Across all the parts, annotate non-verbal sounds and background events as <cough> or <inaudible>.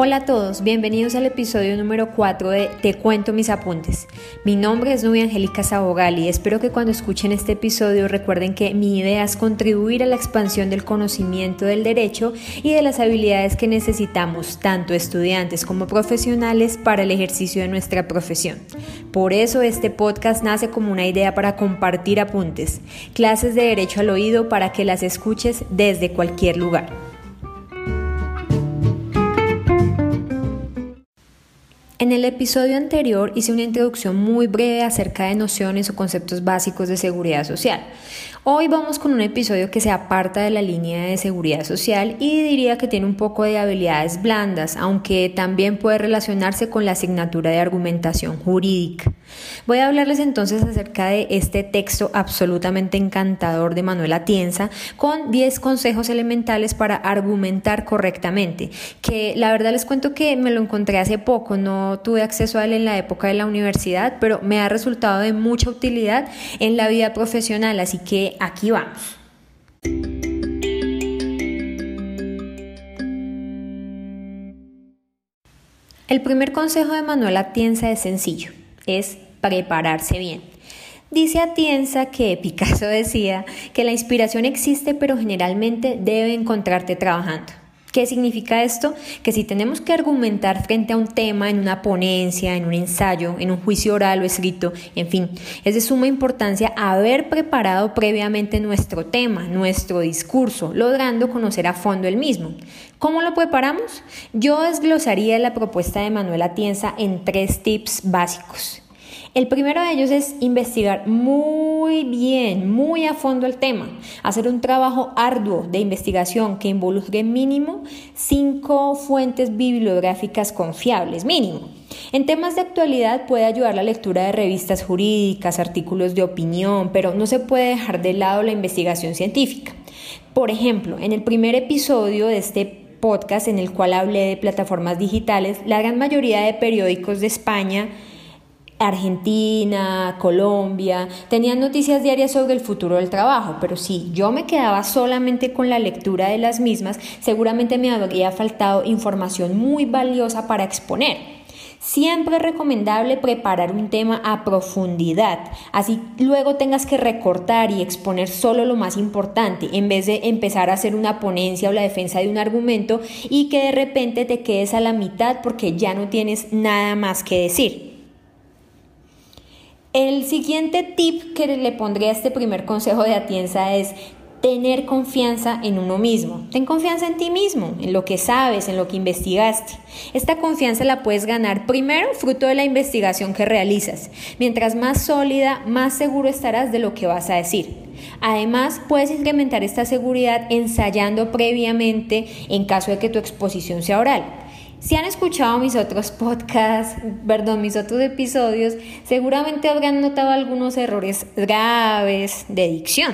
Hola a todos, bienvenidos al episodio número 4 de Te cuento mis apuntes. Mi nombre es Nubia Angélica Sabogal y espero que cuando escuchen este episodio recuerden que mi idea es contribuir a la expansión del conocimiento del derecho y de las habilidades que necesitamos tanto estudiantes como profesionales para el ejercicio de nuestra profesión. Por eso este podcast nace como una idea para compartir apuntes, clases de derecho al oído para que las escuches desde cualquier lugar. En el episodio anterior hice una introducción muy breve acerca de nociones o conceptos básicos de seguridad social. Hoy vamos con un episodio que se aparta de la línea de seguridad social y diría que tiene un poco de habilidades blandas, aunque también puede relacionarse con la asignatura de argumentación jurídica. Voy a hablarles entonces acerca de este texto absolutamente encantador de Manuel Atienza con 10 consejos elementales para argumentar correctamente, que la verdad les cuento que me lo encontré hace poco, no tuve acceso a él en la época de la universidad, pero me ha resultado de mucha utilidad en la vida profesional, así que aquí vamos. El primer consejo de Manuel Atienza es sencillo, es prepararse bien. Dice Atienza que <laughs> Picasso decía que la inspiración existe pero generalmente debe encontrarte trabajando. ¿Qué significa esto? Que si tenemos que argumentar frente a un tema en una ponencia, en un ensayo, en un juicio oral o escrito, en fin, es de suma importancia haber preparado previamente nuestro tema, nuestro discurso, logrando conocer a fondo el mismo. ¿Cómo lo preparamos? Yo desglosaría la propuesta de Manuel Atienza en tres tips básicos. El primero de ellos es investigar muy bien, muy a fondo el tema, hacer un trabajo arduo de investigación que involucre mínimo cinco fuentes bibliográficas confiables, mínimo. En temas de actualidad puede ayudar la lectura de revistas jurídicas, artículos de opinión, pero no se puede dejar de lado la investigación científica. Por ejemplo, en el primer episodio de este podcast en el cual hablé de plataformas digitales, la gran mayoría de periódicos de España Argentina, Colombia, tenían noticias diarias sobre el futuro del trabajo, pero si yo me quedaba solamente con la lectura de las mismas, seguramente me habría faltado información muy valiosa para exponer. Siempre es recomendable preparar un tema a profundidad, así luego tengas que recortar y exponer solo lo más importante, en vez de empezar a hacer una ponencia o la defensa de un argumento y que de repente te quedes a la mitad porque ya no tienes nada más que decir. El siguiente tip que le pondría a este primer consejo de Atienza es tener confianza en uno mismo. Ten confianza en ti mismo, en lo que sabes, en lo que investigaste. Esta confianza la puedes ganar primero fruto de la investigación que realizas. Mientras más sólida, más seguro estarás de lo que vas a decir. Además, puedes incrementar esta seguridad ensayando previamente en caso de que tu exposición sea oral. Si han escuchado mis otros podcasts, perdón, mis otros episodios, seguramente habrán notado algunos errores graves de dicción.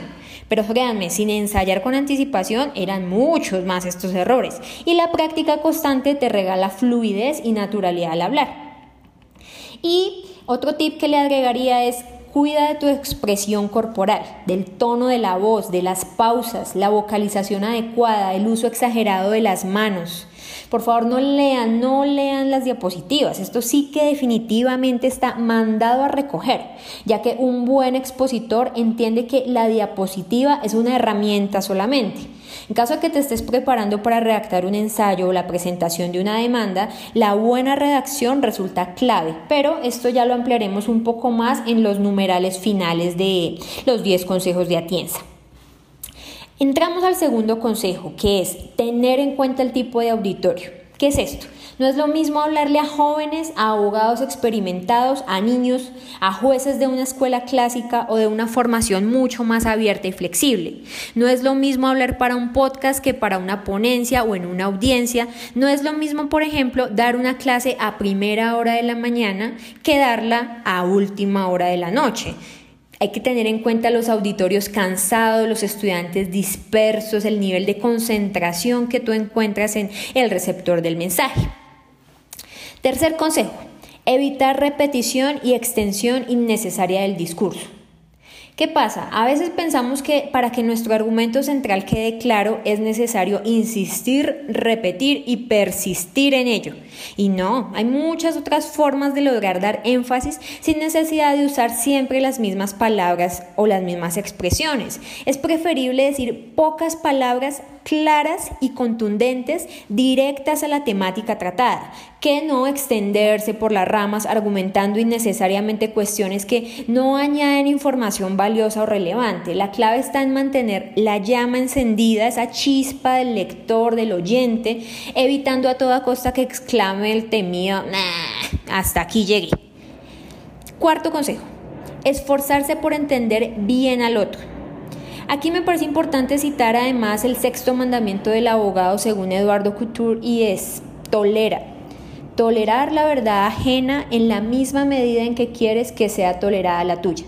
Pero créanme, sin ensayar con anticipación eran muchos más estos errores. Y la práctica constante te regala fluidez y naturalidad al hablar. Y otro tip que le agregaría es Cuida de tu expresión corporal, del tono de la voz, de las pausas, la vocalización adecuada, el uso exagerado de las manos. Por favor, no lean, no lean las diapositivas. Esto sí que definitivamente está mandado a recoger, ya que un buen expositor entiende que la diapositiva es una herramienta solamente. En caso de que te estés preparando para redactar un ensayo o la presentación de una demanda, la buena redacción resulta clave, pero esto ya lo ampliaremos un poco más en los numerales finales de los 10 consejos de Atienza. Entramos al segundo consejo, que es tener en cuenta el tipo de auditorio. ¿Qué es esto? No es lo mismo hablarle a jóvenes, a abogados experimentados, a niños, a jueces de una escuela clásica o de una formación mucho más abierta y flexible. No es lo mismo hablar para un podcast que para una ponencia o en una audiencia. No es lo mismo, por ejemplo, dar una clase a primera hora de la mañana que darla a última hora de la noche. Hay que tener en cuenta los auditorios cansados, los estudiantes dispersos, el nivel de concentración que tú encuentras en el receptor del mensaje. Tercer consejo, evitar repetición y extensión innecesaria del discurso. ¿Qué pasa? A veces pensamos que para que nuestro argumento central quede claro es necesario insistir, repetir y persistir en ello. Y no, hay muchas otras formas de lograr dar énfasis sin necesidad de usar siempre las mismas palabras o las mismas expresiones. Es preferible decir pocas palabras claras y contundentes directas a la temática tratada, que no extenderse por las ramas argumentando innecesariamente cuestiones que no añaden información valiosa o relevante. La clave está en mantener la llama encendida, esa chispa del lector, del oyente, evitando a toda costa que exclame el temido, nah, hasta aquí llegué. Cuarto consejo, esforzarse por entender bien al otro. Aquí me parece importante citar además el sexto mandamiento del abogado según Eduardo Couture y es tolera Tolerar la verdad ajena en la misma medida en que quieres que sea tolerada la tuya.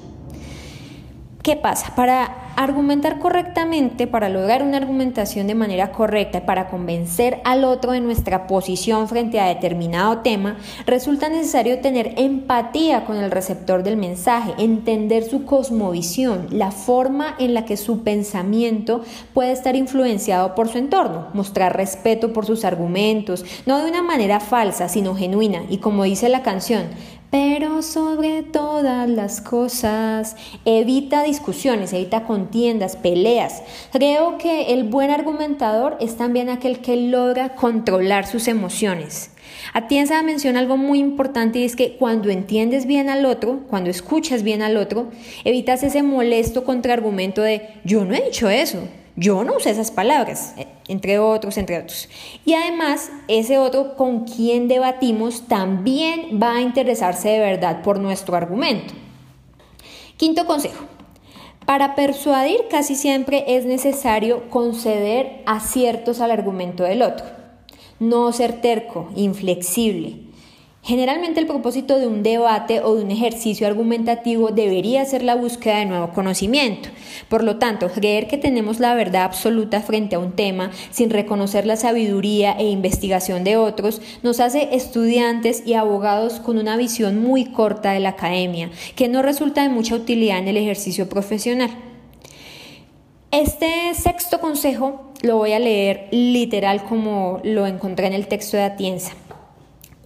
¿Qué pasa? Para argumentar correctamente, para lograr una argumentación de manera correcta, para convencer al otro de nuestra posición frente a determinado tema, resulta necesario tener empatía con el receptor del mensaje, entender su cosmovisión, la forma en la que su pensamiento puede estar influenciado por su entorno, mostrar respeto por sus argumentos, no de una manera falsa, sino genuina, y como dice la canción, pero sobre todas las cosas, evita discusiones, evita contiendas, peleas. Creo que el buen argumentador es también aquel que logra controlar sus emociones. Atienza menciona algo muy importante y es que cuando entiendes bien al otro, cuando escuchas bien al otro, evitas ese molesto contraargumento de yo no he dicho eso. Yo no usé esas palabras, eh, entre otros, entre otros. Y además, ese otro con quien debatimos también va a interesarse de verdad por nuestro argumento. Quinto consejo. Para persuadir casi siempre es necesario conceder aciertos al argumento del otro. No ser terco, inflexible, Generalmente el propósito de un debate o de un ejercicio argumentativo debería ser la búsqueda de nuevo conocimiento. Por lo tanto, creer que tenemos la verdad absoluta frente a un tema sin reconocer la sabiduría e investigación de otros nos hace estudiantes y abogados con una visión muy corta de la academia, que no resulta de mucha utilidad en el ejercicio profesional. Este sexto consejo lo voy a leer literal como lo encontré en el texto de Atienza.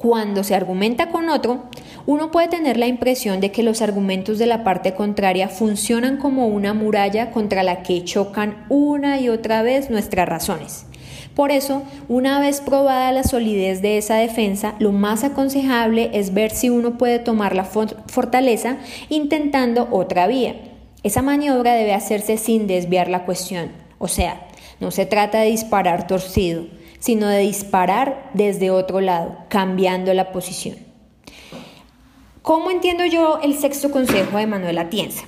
Cuando se argumenta con otro, uno puede tener la impresión de que los argumentos de la parte contraria funcionan como una muralla contra la que chocan una y otra vez nuestras razones. Por eso, una vez probada la solidez de esa defensa, lo más aconsejable es ver si uno puede tomar la fortaleza intentando otra vía. Esa maniobra debe hacerse sin desviar la cuestión, o sea, no se trata de disparar torcido, sino de disparar desde otro lado, cambiando la posición. ¿Cómo entiendo yo el sexto consejo de Manuel Atienza?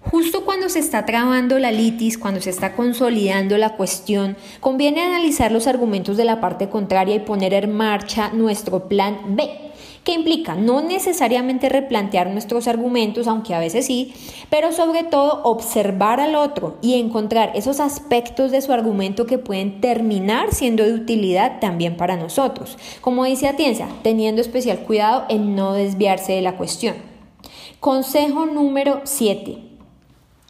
Justo cuando se está trabando la litis, cuando se está consolidando la cuestión, conviene analizar los argumentos de la parte contraria y poner en marcha nuestro plan B ¿Qué implica no necesariamente replantear nuestros argumentos, aunque a veces sí, pero sobre todo observar al otro y encontrar esos aspectos de su argumento que pueden terminar siendo de utilidad también para nosotros. Como dice Atienza, teniendo especial cuidado en no desviarse de la cuestión. Consejo número 7.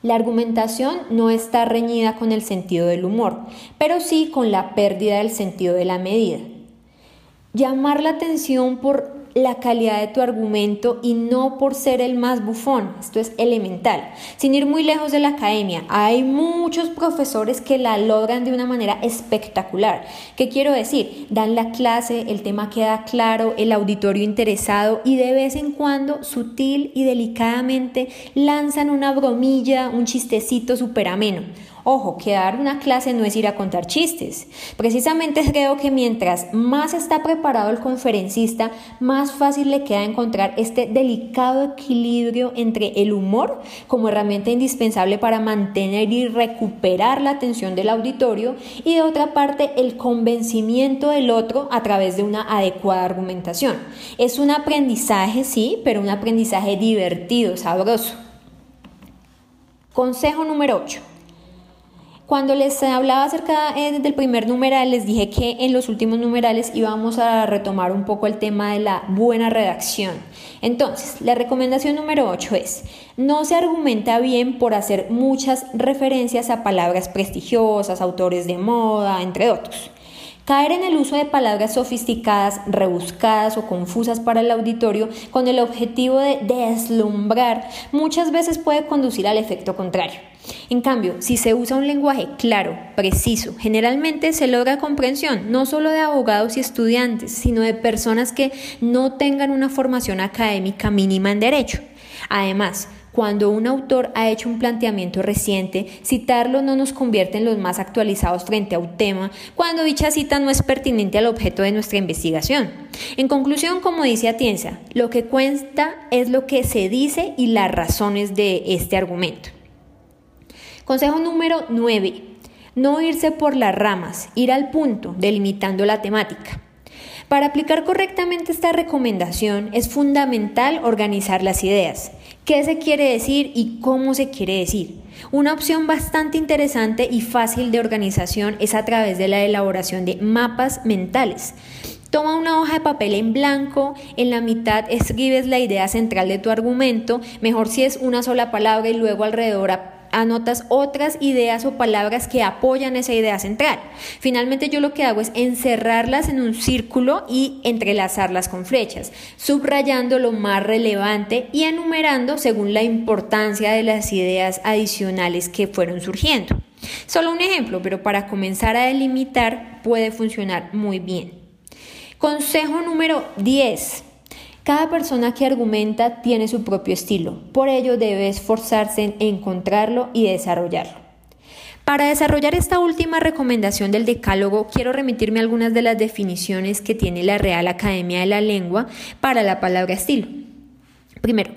La argumentación no está reñida con el sentido del humor, pero sí con la pérdida del sentido de la medida. Llamar la atención por la calidad de tu argumento y no por ser el más bufón. Esto es elemental. Sin ir muy lejos de la academia, hay muchos profesores que la logran de una manera espectacular. ¿Qué quiero decir? Dan la clase, el tema queda claro, el auditorio interesado y de vez en cuando, sutil y delicadamente, lanzan una bromilla, un chistecito súper ameno. Ojo, que dar una clase no es ir a contar chistes. Precisamente creo que mientras más está preparado el conferencista, más fácil le queda encontrar este delicado equilibrio entre el humor como herramienta indispensable para mantener y recuperar la atención del auditorio y de otra parte el convencimiento del otro a través de una adecuada argumentación. Es un aprendizaje, sí, pero un aprendizaje divertido, sabroso. Consejo número 8. Cuando les hablaba acerca eh, del primer numeral, les dije que en los últimos numerales íbamos a retomar un poco el tema de la buena redacción. Entonces, la recomendación número 8 es, no se argumenta bien por hacer muchas referencias a palabras prestigiosas, autores de moda, entre otros. Caer en el uso de palabras sofisticadas, rebuscadas o confusas para el auditorio con el objetivo de deslumbrar muchas veces puede conducir al efecto contrario. En cambio, si se usa un lenguaje claro, preciso, generalmente se logra comprensión no solo de abogados y estudiantes, sino de personas que no tengan una formación académica mínima en derecho. Además, cuando un autor ha hecho un planteamiento reciente, citarlo no nos convierte en los más actualizados frente a un tema cuando dicha cita no es pertinente al objeto de nuestra investigación. En conclusión, como dice Atienza, lo que cuenta es lo que se dice y las razones de este argumento. Consejo número 9. No irse por las ramas, ir al punto, delimitando la temática. Para aplicar correctamente esta recomendación es fundamental organizar las ideas qué se quiere decir y cómo se quiere decir. Una opción bastante interesante y fácil de organización es a través de la elaboración de mapas mentales. Toma una hoja de papel en blanco, en la mitad escribes la idea central de tu argumento, mejor si es una sola palabra y luego alrededor anotas otras ideas o palabras que apoyan esa idea central. Finalmente yo lo que hago es encerrarlas en un círculo y entrelazarlas con flechas, subrayando lo más relevante y enumerando según la importancia de las ideas adicionales que fueron surgiendo. Solo un ejemplo, pero para comenzar a delimitar puede funcionar muy bien. Consejo número 10. Cada persona que argumenta tiene su propio estilo, por ello debe esforzarse en encontrarlo y desarrollarlo. Para desarrollar esta última recomendación del decálogo, quiero remitirme a algunas de las definiciones que tiene la Real Academia de la Lengua para la palabra estilo. Primero,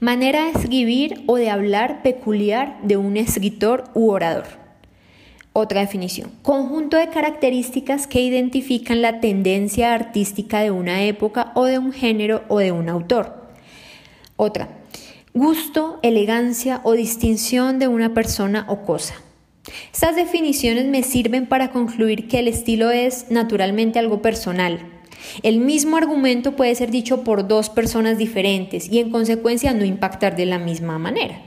manera de escribir o de hablar peculiar de un escritor u orador. Otra definición. Conjunto de características que identifican la tendencia artística de una época o de un género o de un autor. Otra. Gusto, elegancia o distinción de una persona o cosa. Estas definiciones me sirven para concluir que el estilo es naturalmente algo personal. El mismo argumento puede ser dicho por dos personas diferentes y en consecuencia no impactar de la misma manera.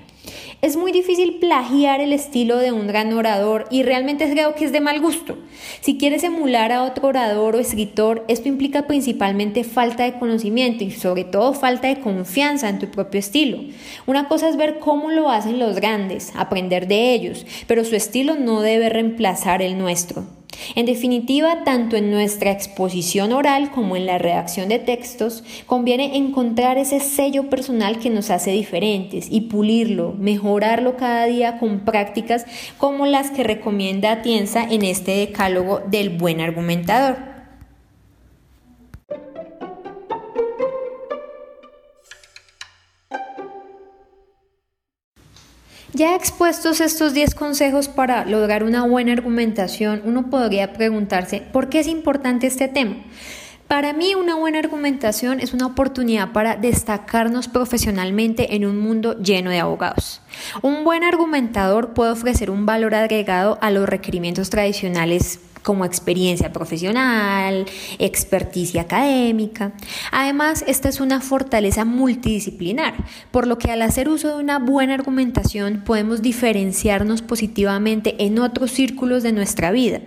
Es muy difícil plagiar el estilo de un gran orador y realmente creo que es de mal gusto. Si quieres emular a otro orador o escritor, esto implica principalmente falta de conocimiento y sobre todo falta de confianza en tu propio estilo. Una cosa es ver cómo lo hacen los grandes, aprender de ellos, pero su estilo no debe reemplazar el nuestro. En definitiva, tanto en nuestra exposición oral como en la redacción de textos, conviene encontrar ese sello personal que nos hace diferentes y pulirlo, mejorarlo cada día con prácticas como las que recomienda Atienza en este decálogo del buen argumentador. Ya expuestos estos 10 consejos para lograr una buena argumentación, uno podría preguntarse, ¿por qué es importante este tema? Para mí una buena argumentación es una oportunidad para destacarnos profesionalmente en un mundo lleno de abogados. Un buen argumentador puede ofrecer un valor agregado a los requerimientos tradicionales como experiencia profesional, experticia académica. Además, esta es una fortaleza multidisciplinar, por lo que al hacer uso de una buena argumentación podemos diferenciarnos positivamente en otros círculos de nuestra vida.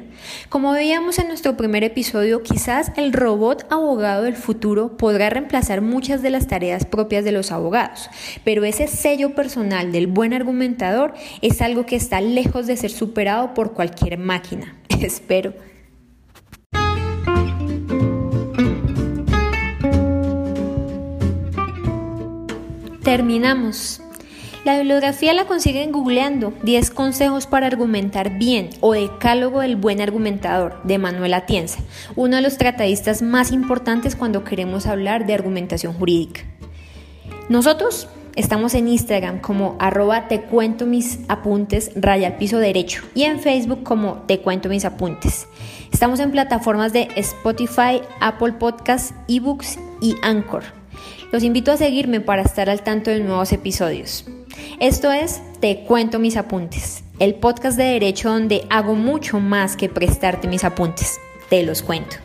Como veíamos en nuestro primer episodio, quizás el robot abogado del futuro podrá reemplazar muchas de las tareas propias de los abogados, pero ese sello personal del buen argumentador es algo que está lejos de ser superado por cualquier máquina. <laughs> espero. Terminamos. La bibliografía la consiguen googleando 10 consejos para argumentar bien o Decálogo del buen argumentador de Manuel Atienza, uno de los tratadistas más importantes cuando queremos hablar de argumentación jurídica. Nosotros Estamos en Instagram como arroba te cuento mis apuntes raya al piso derecho y en Facebook como te cuento mis apuntes. Estamos en plataformas de Spotify, Apple Podcasts, eBooks y Anchor. Los invito a seguirme para estar al tanto de nuevos episodios. Esto es Te cuento mis apuntes. el podcast de derecho donde hago mucho más que prestarte mis apuntes. Te los cuento.